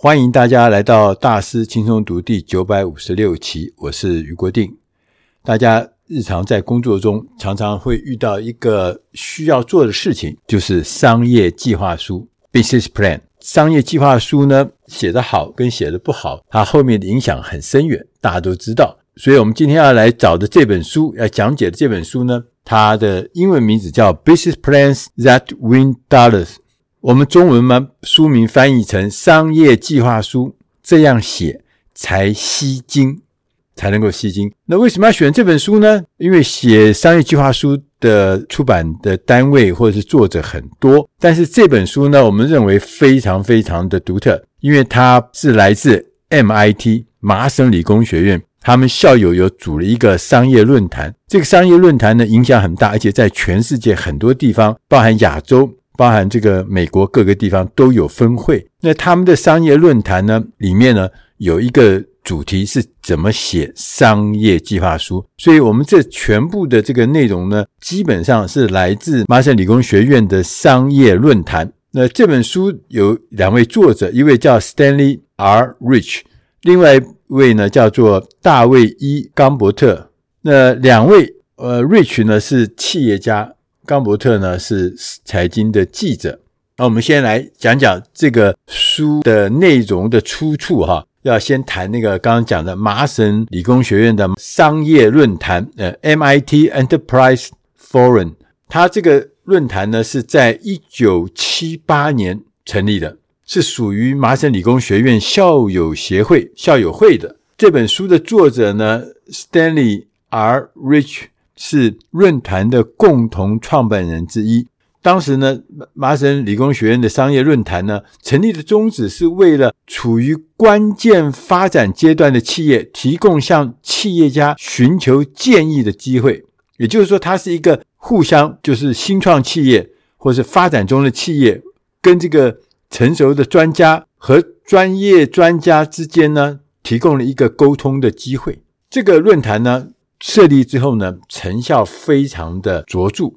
欢迎大家来到大师轻松读第九百五十六期，我是余国定。大家日常在工作中常常会遇到一个需要做的事情，就是商业计划书 （business plan）。商业计划书呢，写得好跟写得不好，它后面的影响很深远，大家都知道。所以，我们今天要来找的这本书，要讲解的这本书呢，它的英文名字叫《Business Plans That Win Dollars》。我们中文嘛，书名翻译成“商业计划书”，这样写才吸睛，才能够吸睛。那为什么要选这本书呢？因为写商业计划书的出版的单位或者是作者很多，但是这本书呢，我们认为非常非常的独特，因为它是来自 MIT 麻省理工学院，他们校友有组了一个商业论坛。这个商业论坛呢，影响很大，而且在全世界很多地方，包含亚洲。包含这个美国各个地方都有分会，那他们的商业论坛呢，里面呢有一个主题是怎么写商业计划书，所以我们这全部的这个内容呢，基本上是来自麻省理工学院的商业论坛。那这本书有两位作者，一位叫 Stanley R. Rich，另外一位呢叫做大卫伊冈伯特。那两位呃，Rich 呢是企业家。冈伯特呢是财经的记者，那我们先来讲讲这个书的内容的出处哈。要先谈那个刚刚讲的麻省理工学院的商业论坛，呃，MIT Enterprise Forum。它这个论坛呢是在一九七八年成立的，是属于麻省理工学院校友协会校友会的。这本书的作者呢，Stanley R. Rich。是论坛的共同创办人之一。当时呢，麻省理工学院的商业论坛呢，成立的宗旨是为了处于关键发展阶段的企业提供向企业家寻求建议的机会。也就是说，它是一个互相，就是新创企业或是发展中的企业，跟这个成熟的专家和专业专家之间呢，提供了一个沟通的机会。这个论坛呢，设立之后呢，成效非常的卓著。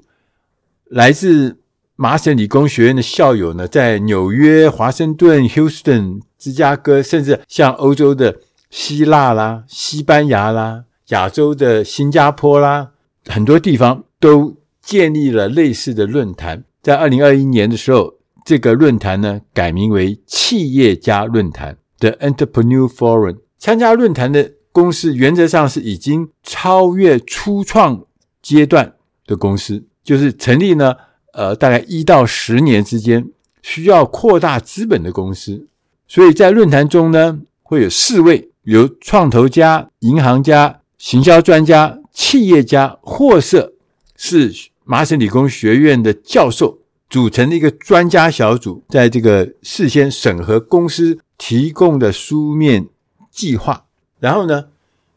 来自麻省理工学院的校友呢，在纽约、华盛顿、Houston、芝加哥，甚至像欧洲的希腊啦、西班牙啦、亚洲的新加坡啦，很多地方都建立了类似的论坛。在二零二一年的时候，这个论坛呢，改名为企业家论坛 （The Entrepreneur Forum）。参加论坛的。公司原则上是已经超越初创阶段的公司，就是成立呢，呃，大概一到十年之间需要扩大资本的公司。所以在论坛中呢，会有四位由创投家、银行家、行销专家、企业家，或是是麻省理工学院的教授组成的一个专家小组，在这个事先审核公司提供的书面计划。然后呢，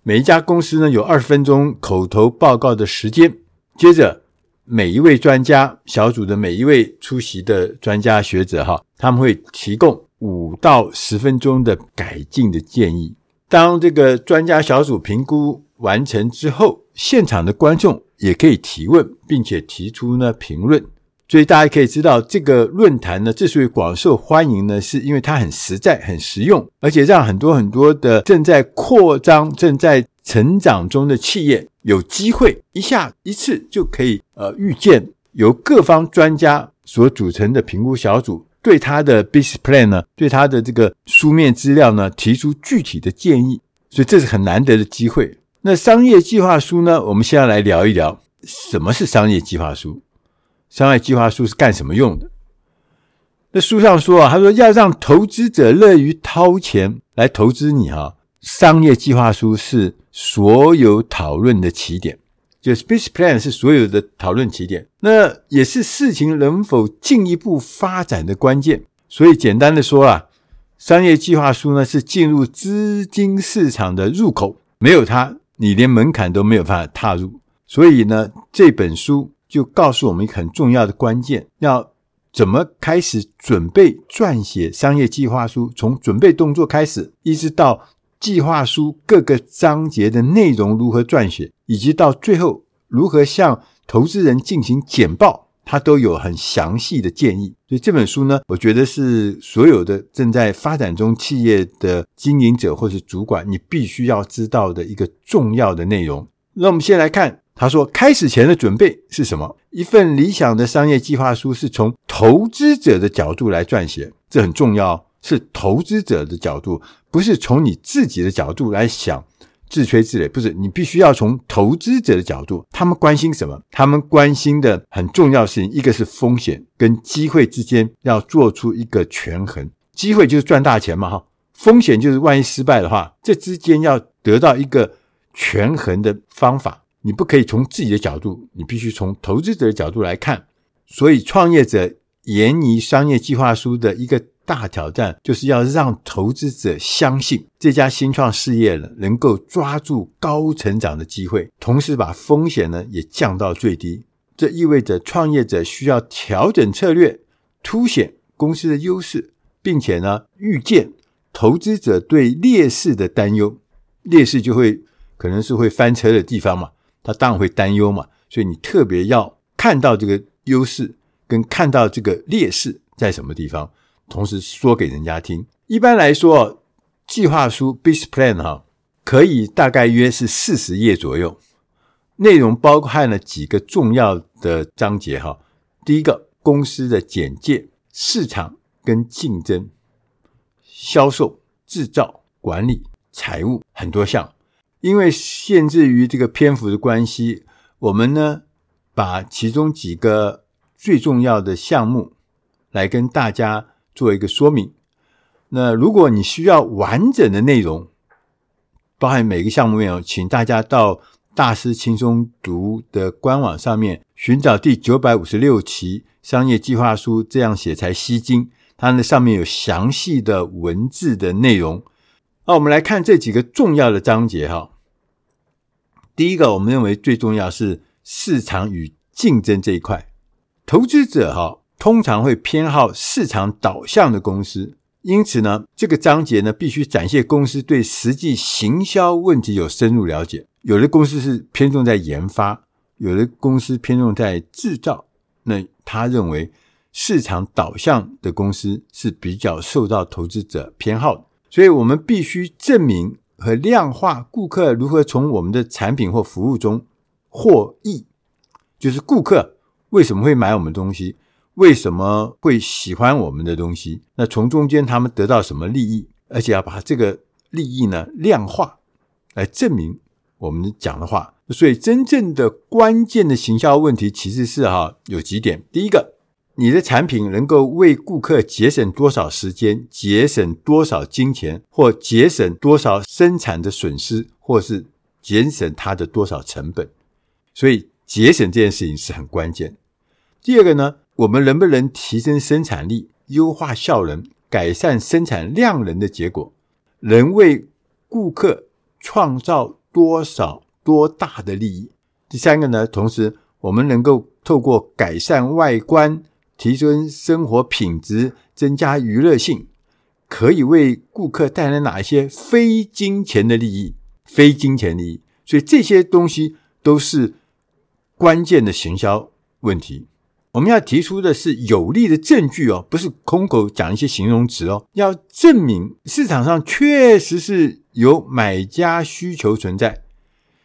每一家公司呢有二十分钟口头报告的时间。接着，每一位专家小组的每一位出席的专家学者哈，他们会提供五到十分钟的改进的建议。当这个专家小组评估完成之后，现场的观众也可以提问，并且提出呢评论。所以大家可以知道，这个论坛呢，之所以广受欢迎呢，是因为它很实在、很实用，而且让很多很多的正在扩张、正在成长中的企业有机会一下一次就可以呃遇见由各方专家所组成的评估小组，对他的 business plan 呢，对他的这个书面资料呢，提出具体的建议，所以这是很难得的机会。那商业计划书呢，我们现在来聊一聊什么是商业计划书。商业计划书是干什么用的？那书上说啊，他说要让投资者乐于掏钱来投资你哈，商业计划书是所有讨论的起点，就 speech plan 是所有的讨论起点，那也是事情能否进一步发展的关键。所以简单的说啊，商业计划书呢是进入资金市场的入口，没有它，你连门槛都没有办法踏入。所以呢，这本书。就告诉我们一个很重要的关键：要怎么开始准备撰写商业计划书？从准备动作开始，一直到计划书各个章节的内容如何撰写，以及到最后如何向投资人进行简报，他都有很详细的建议。所以这本书呢，我觉得是所有的正在发展中企业的经营者或是主管，你必须要知道的一个重要的内容。那我们先来看，他说开始前的准备是什么？一份理想的商业计划书是从投资者的角度来撰写，这很重要，是投资者的角度，不是从你自己的角度来想。自吹自擂，不是，你必须要从投资者的角度，他们关心什么？他们关心的很重要的事情，一个是风险跟机会之间要做出一个权衡。机会就是赚大钱嘛，哈，风险就是万一失败的话，这之间要得到一个权衡的方法。你不可以从自己的角度，你必须从投资者的角度来看。所以，创业者研拟商业计划书的一个。大挑战就是要让投资者相信这家新创事业呢，能够抓住高成长的机会，同时把风险呢也降到最低。这意味着创业者需要调整策略，凸显公司的优势，并且呢预见投资者对劣势的担忧。劣势就会可能是会翻车的地方嘛，他当然会担忧嘛。所以你特别要看到这个优势，跟看到这个劣势在什么地方。同时说给人家听。一般来说，计划书 （business plan） 哈，可以大概约是四十页左右，内容包含了几个重要的章节哈。第一个，公司的简介、市场跟竞争、销售、制造、管理、财务很多项。因为限制于这个篇幅的关系，我们呢把其中几个最重要的项目来跟大家。做一个说明。那如果你需要完整的内容，包含每个项目内容，请大家到大师轻松读的官网上面寻找第九百五十六期商业计划书，这样写才吸睛。它那上面有详细的文字的内容。那我们来看这几个重要的章节哈。第一个，我们认为最重要是市场与竞争这一块，投资者哈。通常会偏好市场导向的公司，因此呢，这个章节呢必须展现公司对实际行销问题有深入了解。有的公司是偏重在研发，有的公司偏重在制造。那他认为市场导向的公司是比较受到投资者偏好，所以我们必须证明和量化顾客如何从我们的产品或服务中获益，就是顾客为什么会买我们东西。为什么会喜欢我们的东西？那从中间他们得到什么利益？而且要把这个利益呢量化，来证明我们讲的话。所以真正的关键的行销问题其实是哈有几点：第一个，你的产品能够为顾客节省多少时间、节省多少金钱，或节省多少生产的损失，或是节省它的多少成本。所以节省这件事情是很关键。第二个呢？我们能不能提升生产力、优化效能、改善生产量能的结果，能为顾客创造多少多大的利益？第三个呢？同时，我们能够透过改善外观、提升生活品质、增加娱乐性，可以为顾客带来哪一些非金钱的利益？非金钱利益，所以这些东西都是关键的行销问题。我们要提出的是有力的证据哦，不是空口讲一些形容词哦，要证明市场上确实是有买家需求存在，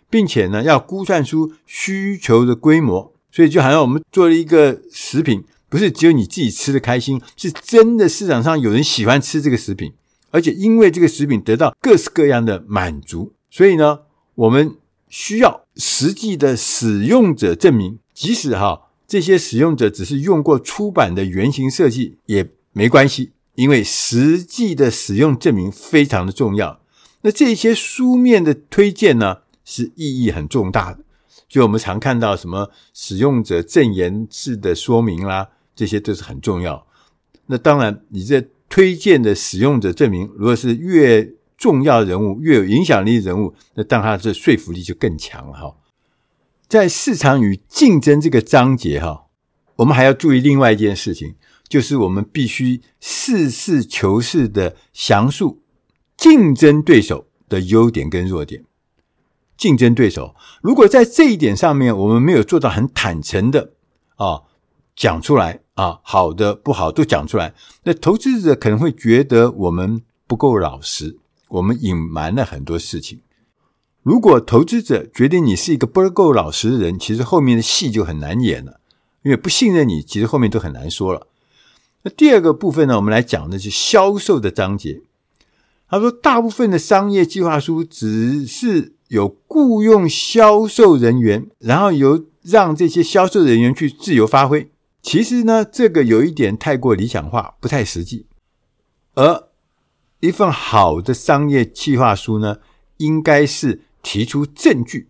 并且呢，要估算出需求的规模。所以就好像我们做了一个食品，不是只有你自己吃的开心，是真的市场上有人喜欢吃这个食品，而且因为这个食品得到各式各样的满足，所以呢，我们需要实际的使用者证明，即使哈。这些使用者只是用过出版的原型设计也没关系，因为实际的使用证明非常的重要。那这些书面的推荐呢，是意义很重大的。就我们常看到什么使用者证言式的说明啦，这些都是很重要。那当然，你这推荐的使用者证明，如果是越重要人物、越有影响力人物，那当然他的说服力就更强了哈。在市场与竞争这个章节，哈，我们还要注意另外一件事情，就是我们必须实事求是的详述竞争对手的优点跟弱点。竞争对手如果在这一点上面我们没有做到很坦诚的啊，讲出来啊，好的不好都讲出来。那投资者可能会觉得我们不够老实，我们隐瞒了很多事情。如果投资者觉得你是一个不够老实的人，其实后面的戏就很难演了，因为不信任你，其实后面都很难说了。那第二个部分呢，我们来讲的是销售的章节。他说，大部分的商业计划书只是有雇佣销售人员，然后由让这些销售人员去自由发挥。其实呢，这个有一点太过理想化，不太实际。而一份好的商业计划书呢，应该是提出证据。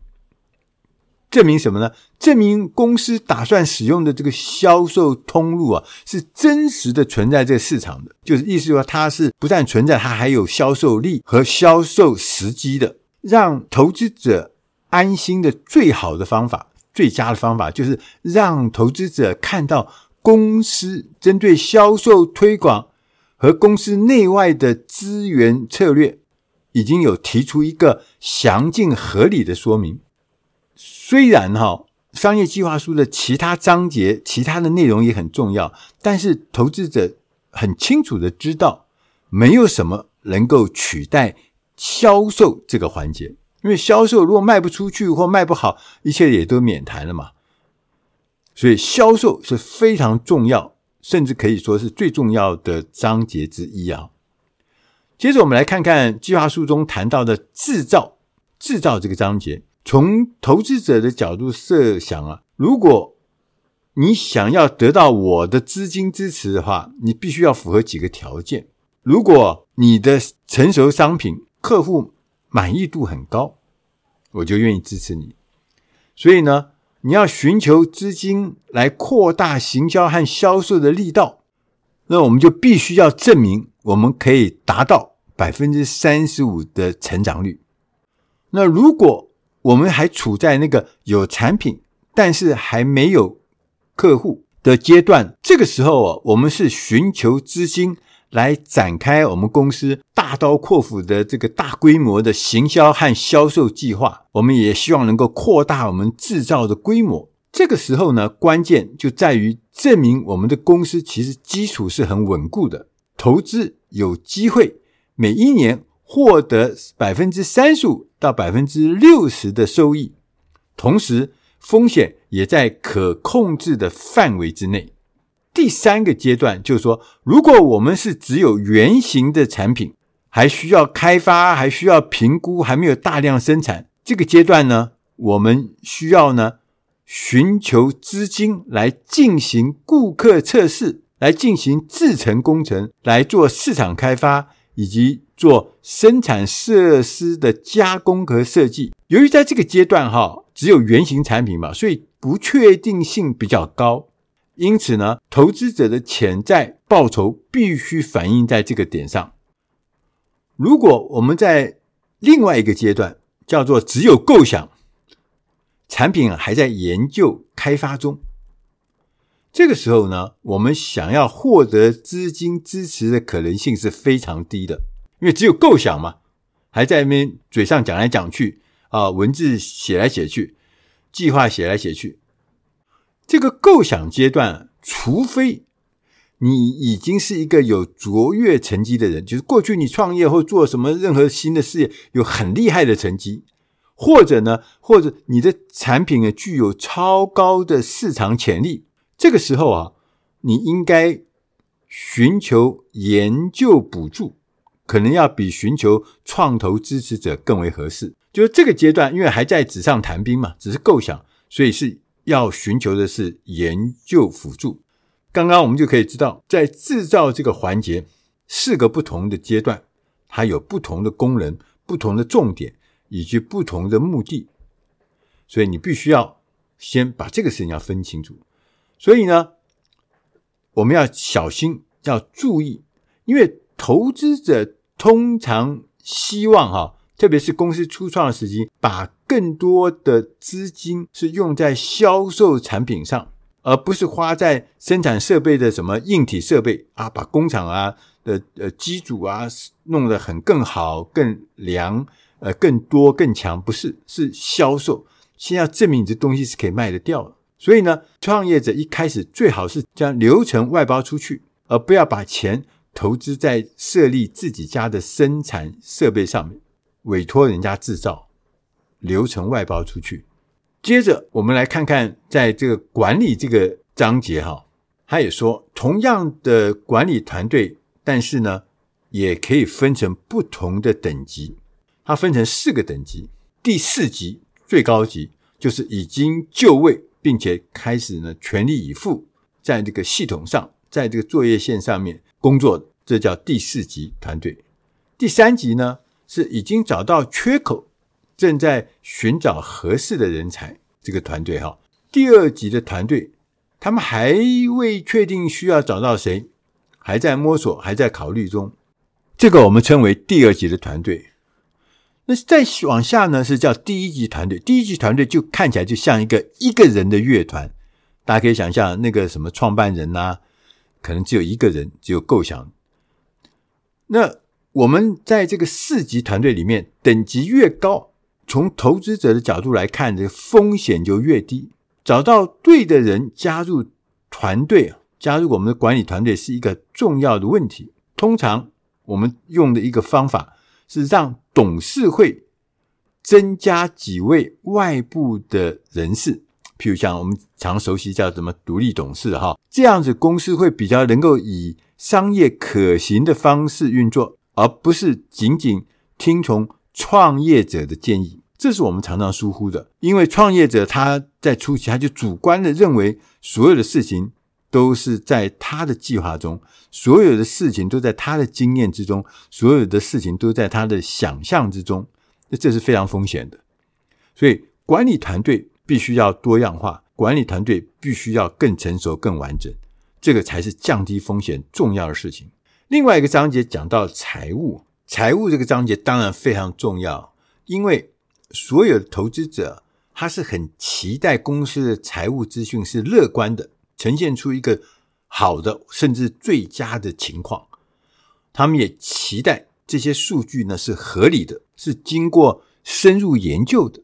证明什么呢？证明公司打算使用的这个销售通路啊，是真实的存在这个市场的，就是意思说它是不但存在，它还有销售力和销售时机的。让投资者安心的最好的方法，最佳的方法，就是让投资者看到公司针对销售推广和公司内外的资源策略，已经有提出一个详尽合理的说明。虽然哈，商业计划书的其他章节、其他的内容也很重要，但是投资者很清楚的知道，没有什么能够取代销售这个环节。因为销售如果卖不出去或卖不好，一切也都免谈了嘛。所以销售是非常重要，甚至可以说是最重要的章节之一啊。接着我们来看看计划书中谈到的制造，制造这个章节。从投资者的角度设想啊，如果你想要得到我的资金支持的话，你必须要符合几个条件。如果你的成熟商品客户满意度很高，我就愿意支持你。所以呢，你要寻求资金来扩大行销和销售的力道，那我们就必须要证明我们可以达到百分之三十五的成长率。那如果我们还处在那个有产品，但是还没有客户的阶段。这个时候啊，我们是寻求资金来展开我们公司大刀阔斧的这个大规模的行销和销售计划。我们也希望能够扩大我们制造的规模。这个时候呢，关键就在于证明我们的公司其实基础是很稳固的，投资有机会每一年获得百分之三十五到百分之六十的收益，同时风险也在可控制的范围之内。第三个阶段就是说，如果我们是只有原型的产品，还需要开发，还需要评估，还没有大量生产，这个阶段呢，我们需要呢寻求资金来进行顾客测试，来进行制程工程，来做市场开发。以及做生产设施的加工和设计。由于在这个阶段哈，只有原型产品嘛，所以不确定性比较高。因此呢，投资者的潜在报酬必须反映在这个点上。如果我们在另外一个阶段，叫做只有构想，产品还在研究开发中。这个时候呢，我们想要获得资金支持的可能性是非常低的，因为只有构想嘛，还在那边嘴上讲来讲去啊，文字写来写去，计划写来写去。这个构想阶段，除非你已经是一个有卓越成绩的人，就是过去你创业或做什么任何新的事业有很厉害的成绩，或者呢，或者你的产品呢具有超高的市场潜力。这个时候啊，你应该寻求研究补助，可能要比寻求创投支持者更为合适。就是这个阶段，因为还在纸上谈兵嘛，只是构想，所以是要寻求的是研究辅助。刚刚我们就可以知道，在制造这个环节，四个不同的阶段，它有不同的功能、不同的重点以及不同的目的，所以你必须要先把这个事情要分清楚。所以呢，我们要小心，要注意，因为投资者通常希望哈，特别是公司初创的时期，把更多的资金是用在销售产品上，而不是花在生产设备的什么硬体设备啊，把工厂啊的呃机组啊弄得很更好、更良、呃更多、更强，不是，是销售。先要证明你这东西是可以卖得掉的。所以呢，创业者一开始最好是将流程外包出去，而不要把钱投资在设立自己家的生产设备上面，委托人家制造，流程外包出去。接着，我们来看看在这个管理这个章节哈，他也说，同样的管理团队，但是呢，也可以分成不同的等级。它分成四个等级，第四级最高级就是已经就位，并且开始呢全力以赴在这个系统上，在这个作业线上面工作，这叫第四级团队。第三级呢是已经找到缺口。正在寻找合适的人才，这个团队哈。第二级的团队，他们还未确定需要找到谁，还在摸索，还在考虑中。这个我们称为第二级的团队。那再往下呢，是叫第一级团队。第一级团队就看起来就像一个一个人的乐团，大家可以想象，那个什么创办人呐，可能只有一个人，只有构想。那我们在这个四级团队里面，等级越高。从投资者的角度来看，这个风险就越低。找到对的人加入团队，加入我们的管理团队是一个重要的问题。通常我们用的一个方法是让董事会增加几位外部的人士，譬如像我们常熟悉叫什么独立董事哈，这样子公司会比较能够以商业可行的方式运作，而不是仅仅听从创业者的建议。这是我们常常疏忽的，因为创业者他在初期他就主观的认为所有的事情都是在他的计划中，所有的事情都在他的经验之中，所有的事情都在他的想象之中，那这是非常风险的。所以管理团队必须要多样化，管理团队必须要更成熟、更完整，这个才是降低风险重要的事情。另外一个章节讲到财务，财务这个章节当然非常重要，因为所有的投资者，他是很期待公司的财务资讯是乐观的，呈现出一个好的甚至最佳的情况。他们也期待这些数据呢是合理的，是经过深入研究的，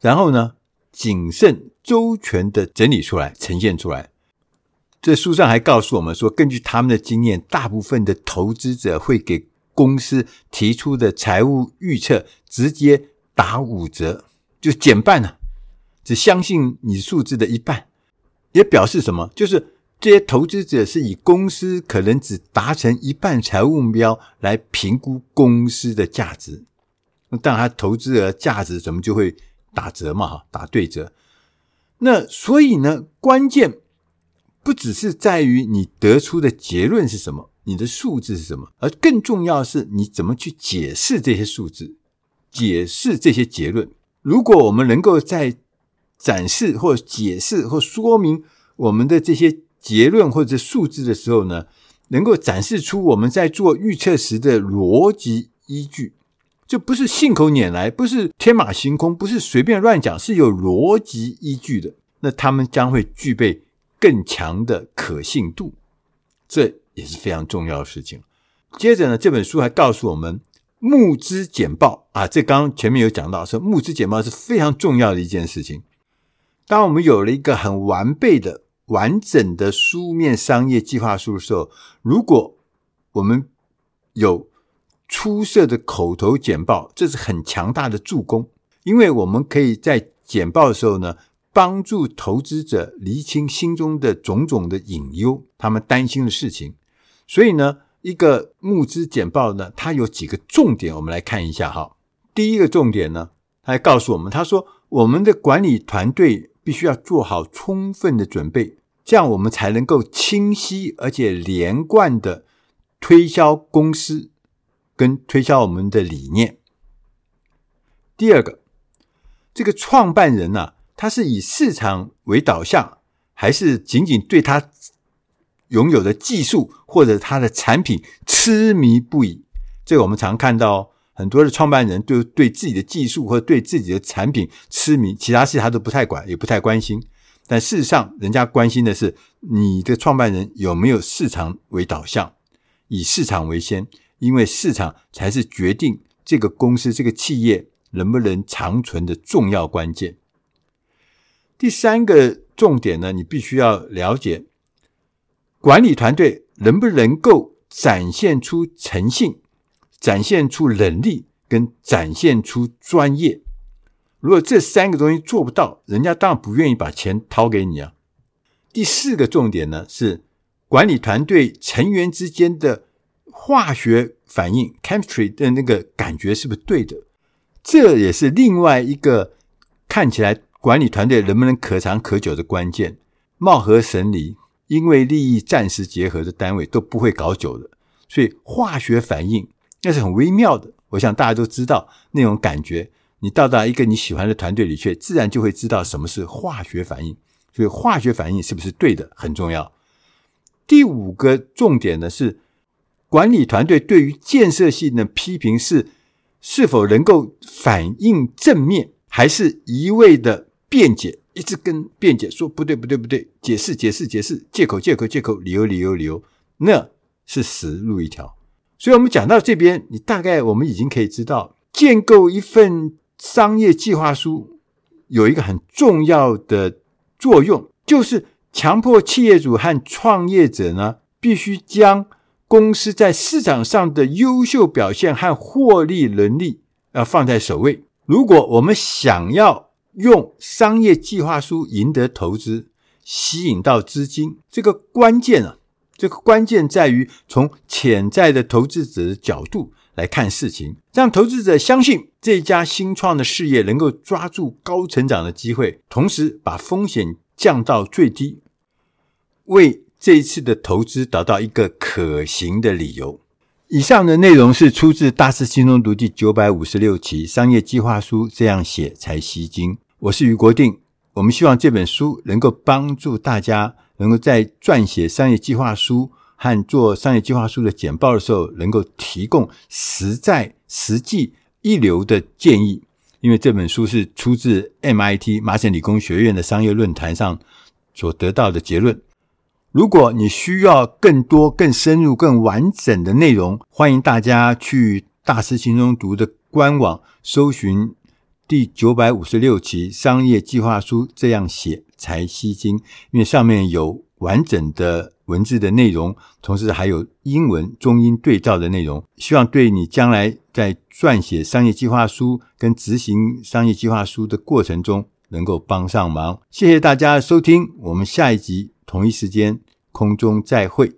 然后呢谨慎周全的整理出来，呈现出来。这书上还告诉我们说，根据他们的经验，大部分的投资者会给公司提出的财务预测直接。打五折，就减半了，只相信你数字的一半，也表示什么？就是这些投资者是以公司可能只达成一半财务目标来评估公司的价值。但他投资额价值怎么就会打折嘛？哈，打对折。那所以呢，关键不只是在于你得出的结论是什么，你的数字是什么，而更重要的是你怎么去解释这些数字。解释这些结论。如果我们能够在展示或解释或说明我们的这些结论或者数字的时候呢，能够展示出我们在做预测时的逻辑依据，就不是信口拈来，不是天马行空，不是随便乱讲，是有逻辑依据的。那他们将会具备更强的可信度，这也是非常重要的事情。接着呢，这本书还告诉我们。募资简报啊，这刚前面有讲到，说募资简报是非常重要的一件事情。当我们有了一个很完备的、完整的书面商业计划书的时候，如果我们有出色的口头简报，这是很强大的助攻，因为我们可以在简报的时候呢，帮助投资者厘清心中的种种的隐忧，他们担心的事情。所以呢。一个募资简报呢，它有几个重点，我们来看一下哈。第一个重点呢，他还告诉我们，他说我们的管理团队必须要做好充分的准备，这样我们才能够清晰而且连贯的推销公司跟推销我们的理念。第二个，这个创办人呢，他是以市场为导向，还是仅仅对他拥有的技术或者他的产品痴迷不已，这个我们常看到很多的创办人对对自己的技术或对自己的产品痴迷，其他事他都不太管，也不太关心。但事实上，人家关心的是你的创办人有没有市场为导向，以市场为先，因为市场才是决定这个公司、这个企业能不能长存的重要关键。第三个。重点呢，你必须要了解管理团队能不能够展现出诚信，展现出能力，跟展现出专业。如果这三个东西做不到，人家当然不愿意把钱掏给你啊。第四个重点呢，是管理团队成员之间的化学反应 （chemistry） 的那个感觉是不是对的？这也是另外一个看起来管理团队能不能可长可久的关键。貌合神离，因为利益暂时结合的单位都不会搞久的。所以化学反应那是很微妙的。我想大家都知道那种感觉。你到达一个你喜欢的团队里去，自然就会知道什么是化学反应。所以化学反应是不是对的很重要。第五个重点呢，是管理团队对于建设性的批评是是否能够反应正面，还是一味的辩解，一直跟辩解说不对不对不对，解释解释解释，借口借口借口，理由理由理由，那是死路一条。所以我们讲到这边，你大概我们已经可以知道，建构一份。商业计划书有一个很重要的作用，就是强迫企业主和创业者呢，必须将公司在市场上的优秀表现和获利能力要放在首位。如果我们想要用商业计划书赢得投资，吸引到资金，这个关键啊，这个关键在于从潜在的投资者的角度。来看事情，让投资者相信这家新创的事业能够抓住高成长的机会，同时把风险降到最低，为这一次的投资找到一个可行的理由。以上的内容是出自《大师轻松读》第九百五十六期《商业计划书这样写才吸睛》。我是于国定，我们希望这本书能够帮助大家，能够在撰写商业计划书。和做商业计划书的简报的时候，能够提供实在、实际、一流的建议。因为这本书是出自 MIT 麻省理工学院的商业论坛上所得到的结论。如果你需要更多、更深入、更完整的内容，欢迎大家去大师轻松读的官网搜寻第九百五十六期商业计划书，这样写才吸睛，因为上面有完整的。文字的内容，同时还有英文、中英对照的内容，希望对你将来在撰写商业计划书跟执行商业计划书的过程中能够帮上忙。谢谢大家收听，我们下一集同一时间空中再会。